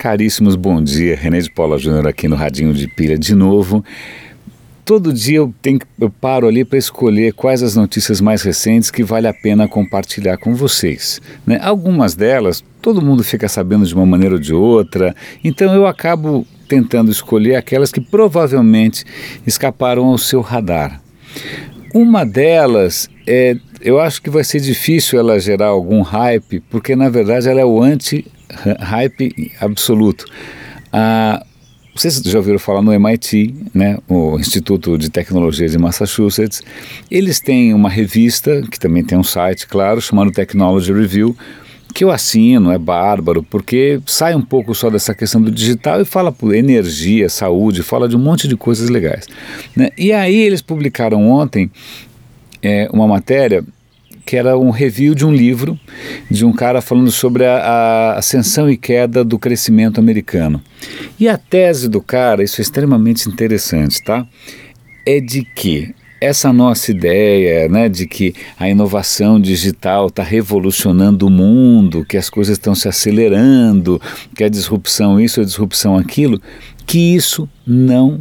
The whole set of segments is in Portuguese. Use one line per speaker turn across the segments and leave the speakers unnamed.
Caríssimos, bom dia. René de Paula Júnior aqui no Radinho de Pilha de novo. Todo dia eu, tenho, eu paro ali para escolher quais as notícias mais recentes que vale a pena compartilhar com vocês. Né? Algumas delas todo mundo fica sabendo de uma maneira ou de outra, então eu acabo tentando escolher aquelas que provavelmente escaparam ao seu radar. Uma delas é, eu acho que vai ser difícil ela gerar algum hype, porque na verdade ela é o anti hype absoluto. Ah, vocês já ouviram falar no MIT, né, o Instituto de Tecnologia de Massachusetts. Eles têm uma revista, que também tem um site, claro, chamado Technology Review, que eu assino, é bárbaro, porque sai um pouco só dessa questão do digital e fala por energia, saúde, fala de um monte de coisas legais. Né? E aí eles publicaram ontem é, uma matéria que era um review de um livro de um cara falando sobre a, a, ascensão e queda do crescimento americano. E a tese do cara, isso é extremamente interessante, tá? É de que essa nossa ideia né, de que a inovação digital está revolucionando o mundo, que as coisas estão se acelerando, que a disrupção isso, a disrupção aquilo, que isso não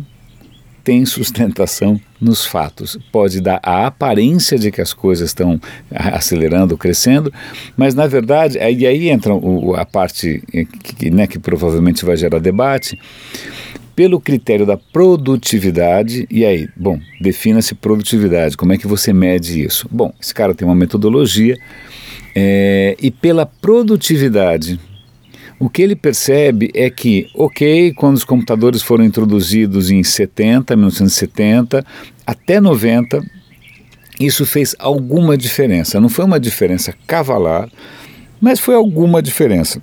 tem sustentação nos fatos. Pode dar a aparência de que as coisas estão acelerando, crescendo, mas na verdade, aí, aí entra a parte que, né, que provavelmente vai gerar debate, pelo critério da produtividade, e aí, bom, defina-se produtividade, como é que você mede isso? Bom, esse cara tem uma metodologia, é, e pela produtividade o que ele percebe é que, ok, quando os computadores foram introduzidos em 70, 1970, até 90, isso fez alguma diferença. Não foi uma diferença cavalar, mas foi alguma diferença.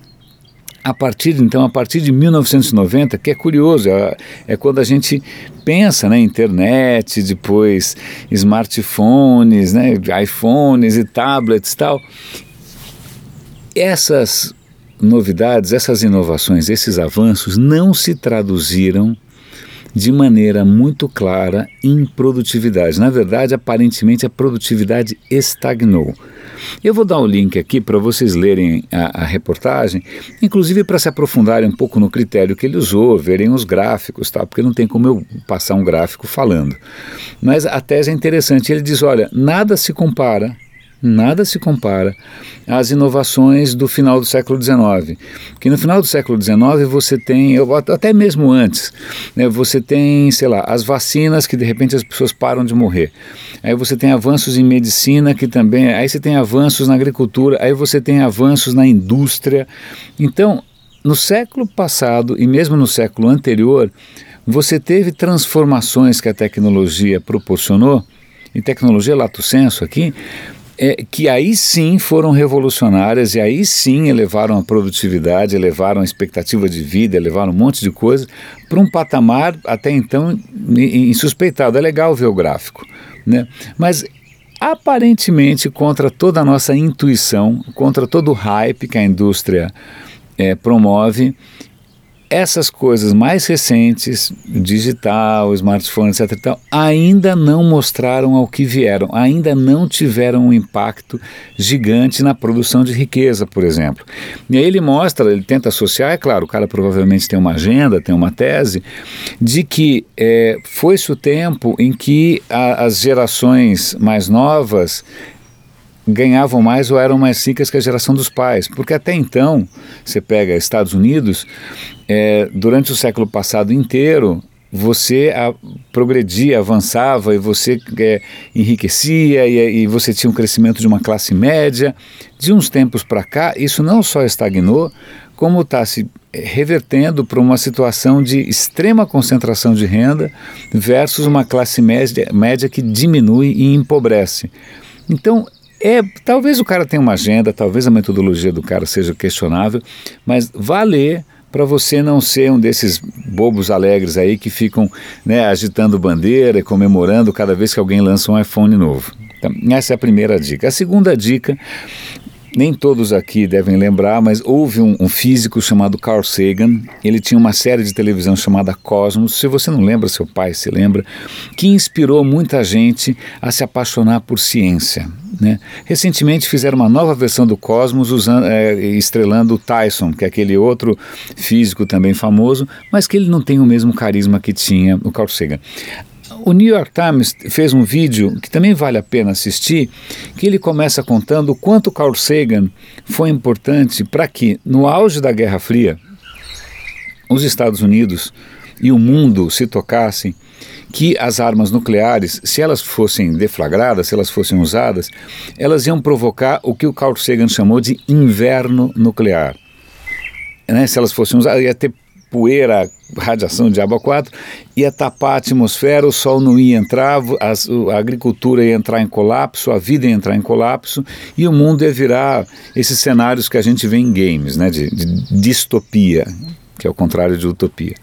A partir então, a partir de 1990, que é curioso, é, é quando a gente pensa né, internet, depois smartphones, né, iPhones e tablets e tal. Essas novidades, essas inovações, esses avanços não se traduziram de maneira muito clara em produtividade. Na verdade, aparentemente a produtividade estagnou. Eu vou dar o um link aqui para vocês lerem a, a reportagem, inclusive para se aprofundarem um pouco no critério que ele usou, verem os gráficos, tá? porque não tem como eu passar um gráfico falando. Mas a tese é interessante. Ele diz: olha, nada se compara nada se compara às inovações do final do século XIX. Que no final do século XIX você tem, até mesmo antes, né, você tem, sei lá, as vacinas que de repente as pessoas param de morrer. Aí você tem avanços em medicina que também, aí você tem avanços na agricultura, aí você tem avanços na indústria. Então, no século passado e mesmo no século anterior, você teve transformações que a tecnologia proporcionou, e tecnologia lato senso aqui, é, que aí sim foram revolucionárias e aí sim elevaram a produtividade, elevaram a expectativa de vida, elevaram um monte de coisa para um patamar até então insuspeitado. É legal ver o gráfico, né? mas aparentemente contra toda a nossa intuição, contra todo o hype que a indústria é, promove, essas coisas mais recentes, digital, smartphone, etc. E tal, ainda não mostraram ao que vieram, ainda não tiveram um impacto gigante na produção de riqueza, por exemplo. E aí ele mostra, ele tenta associar, é claro, o cara provavelmente tem uma agenda, tem uma tese, de que é, foi-se o tempo em que a, as gerações mais novas ganhavam mais ou eram mais ricas que a geração dos pais. Porque até então, você pega Estados Unidos, é, durante o século passado inteiro, você a, progredia, avançava e você é, enriquecia e, e, você tinha um crescimento de uma classe média. De uns tempos para cá, isso não só estagnou, como está se revertendo para uma situação de extrema concentração de renda versus uma classe média, média que diminui e empobrece. Então, é, talvez o cara tenha uma agenda, talvez a metodologia do cara seja questionável, mas valer para você não ser um desses bobos alegres aí que ficam né, agitando bandeira e comemorando cada vez que alguém lança um iPhone novo. Então, essa é a primeira dica. A segunda dica nem todos aqui devem lembrar, mas houve um, um, físico chamado Carl Sagan. Ele tinha uma série de televisão chamada Cosmos. Se você não lembra, seu pai se lembra, que inspirou muita gente a se apaixonar por ciência. Né? Recentemente fizeram uma nova versão do Cosmos usando, é, estrelando o Tyson, que é aquele outro físico também famoso, mas que ele não tem o mesmo carisma que tinha o Carl Sagan. O New York Times fez um vídeo que também vale a pena assistir, que ele começa contando o quanto Carl Sagan foi importante para que, no auge da Guerra Fria, os Estados Unidos e o mundo se tocassem que as armas nucleares, se elas fossem deflagradas, se elas fossem usadas, elas iam provocar o que o Carl Sagan chamou de inverno nuclear. Né? Se elas fossem usadas, ia ter poeira, radiação de água 4, ia tapar a atmosfera, o sol não ia entrar, a, agricultura ia entrar em colapso, a vida ia entrar em colapso e o mundo ia virar esses cenários que a gente vê em games, né, de, de distopia, que é o contrário de utopia.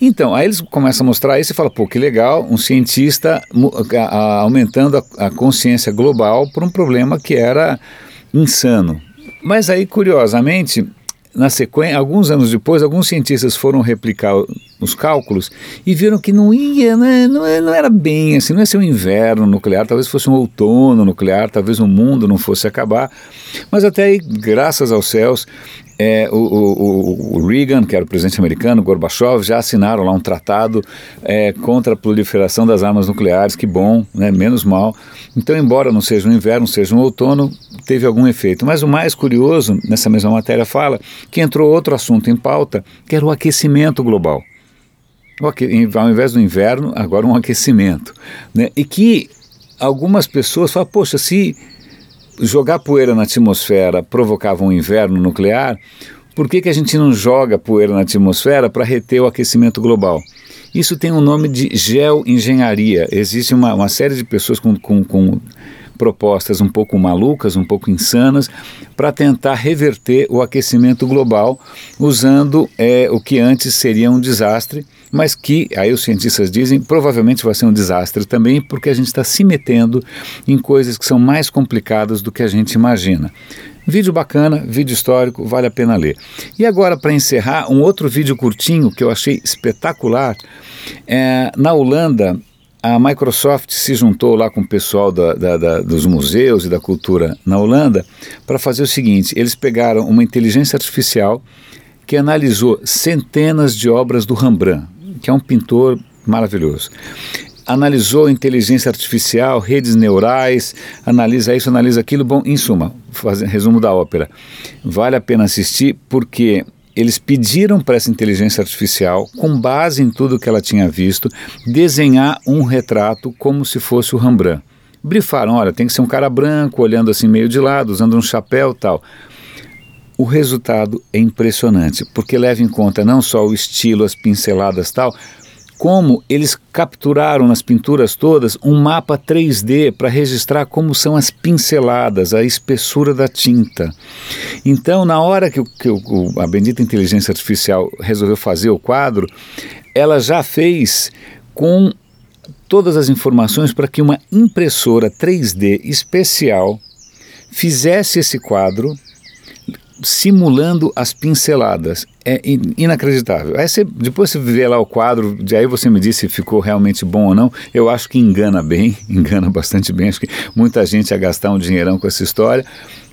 Então, aí eles começam a mostrar isso e falam, pô, que legal, um cientista aumentando a, a consciência global por um problema que era insano. Mas aí, curiosamente, na sequência, alguns anos depois, alguns cientistas foram replicar os cálculos e viram que não ia, né, não, não era bem assim, não ia ser um inverno nuclear, talvez fosse um outono nuclear, talvez o mundo não fosse acabar. Mas até aí, graças aos céus, é, o, o, o, Reagan, que era o presidente americano, Gorbachev, já assinaram lá um tratado é, contra a proliferação das armas nucleares, que bom, né, menos mal. Então, embora não seja um inverno, seja um outono, teve algum efeito. Mas o mais curioso, nessa mesma matéria fala, que entrou outro assunto em pauta, que era o aquecimento global. Ao invés do inverno, agora um aquecimento. Né? E que algumas pessoas falam, poxa, se jogar poeira na atmosfera provocava um inverno nuclear, por que, que a gente não joga poeira na atmosfera para reter o aquecimento global? Isso tem um nome de geoengenharia. Existe uma, uma série de pessoas com, com, com propostas um pouco malucas, um pouco insanas, para tentar reverter o aquecimento global usando é, o que antes seria um desastre, mas que, aí os cientistas dizem, provavelmente vai ser um desastre também, porque a gente está se metendo em coisas que são mais complicadas do que a gente imagina. Vídeo bacana, vídeo histórico, vale a pena ler. E agora, para encerrar, um outro vídeo curtinho que eu achei espetacular. É, na Holanda, a Microsoft se juntou lá com o pessoal da, da, da, dos museus e da cultura na Holanda para fazer o seguinte: eles pegaram uma inteligência artificial que analisou centenas de obras do Rembrandt, que é um pintor maravilhoso. Analisou inteligência artificial, redes neurais, analisa isso, analisa aquilo. Bom, em suma, resumo da ópera. Vale a pena assistir porque eles pediram para essa inteligência artificial, com base em tudo que ela tinha visto, desenhar um retrato como se fosse o Rembrandt. Brifaram, olha, tem que ser um cara branco, olhando assim meio de lado, usando um chapéu tal. O resultado é impressionante, porque leva em conta não só o estilo, as pinceladas tal, como eles capturaram nas pinturas todas um mapa 3D para registrar como são as pinceladas, a espessura da tinta. Então, na hora que, que a bendita inteligência artificial resolveu fazer o quadro, ela já fez com todas as informações para que uma impressora 3D especial fizesse esse quadro simulando as pinceladas. É inacreditável. Aí você, depois você vê lá o quadro, de aí você me diz se ficou realmente bom ou não. Eu acho que engana bem, engana bastante bem. Acho que muita gente ia gastar um dinheirão com essa história.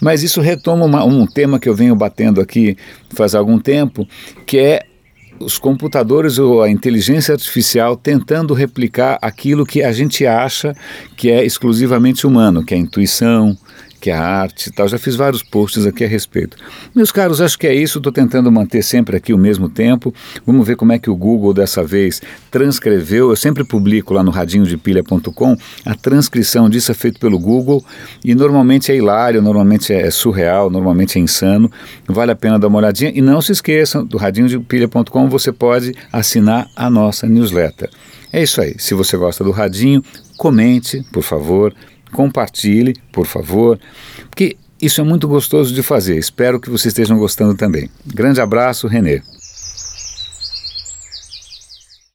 Mas isso retoma uma, um tema que eu venho batendo aqui faz algum tempo, que é os computadores ou a inteligência artificial tentando replicar aquilo que a gente acha que é exclusivamente humano, que é a intuição, que é arte e tal. Já fiz vários posts aqui a respeito. Meus caros, acho que é isso. Estou tentando manter sempre aqui o mesmo tempo. Vamos ver como é que o Google dessa vez transcreveu. Eu sempre publico lá no radinhodepilha.com a transcrição disso é feito pelo Google e normalmente é hilário, normalmente é surreal, normalmente é insano. Vale a pena dar uma olhadinha. E não se esqueçam, do radinhodepilha.com você pode assinar a nossa newsletter. É isso aí. Se você gosta do Radinho, comente, por favor compartilhe, por favor, porque isso é muito gostoso de fazer. Espero que vocês estejam gostando também. Grande abraço, Renê.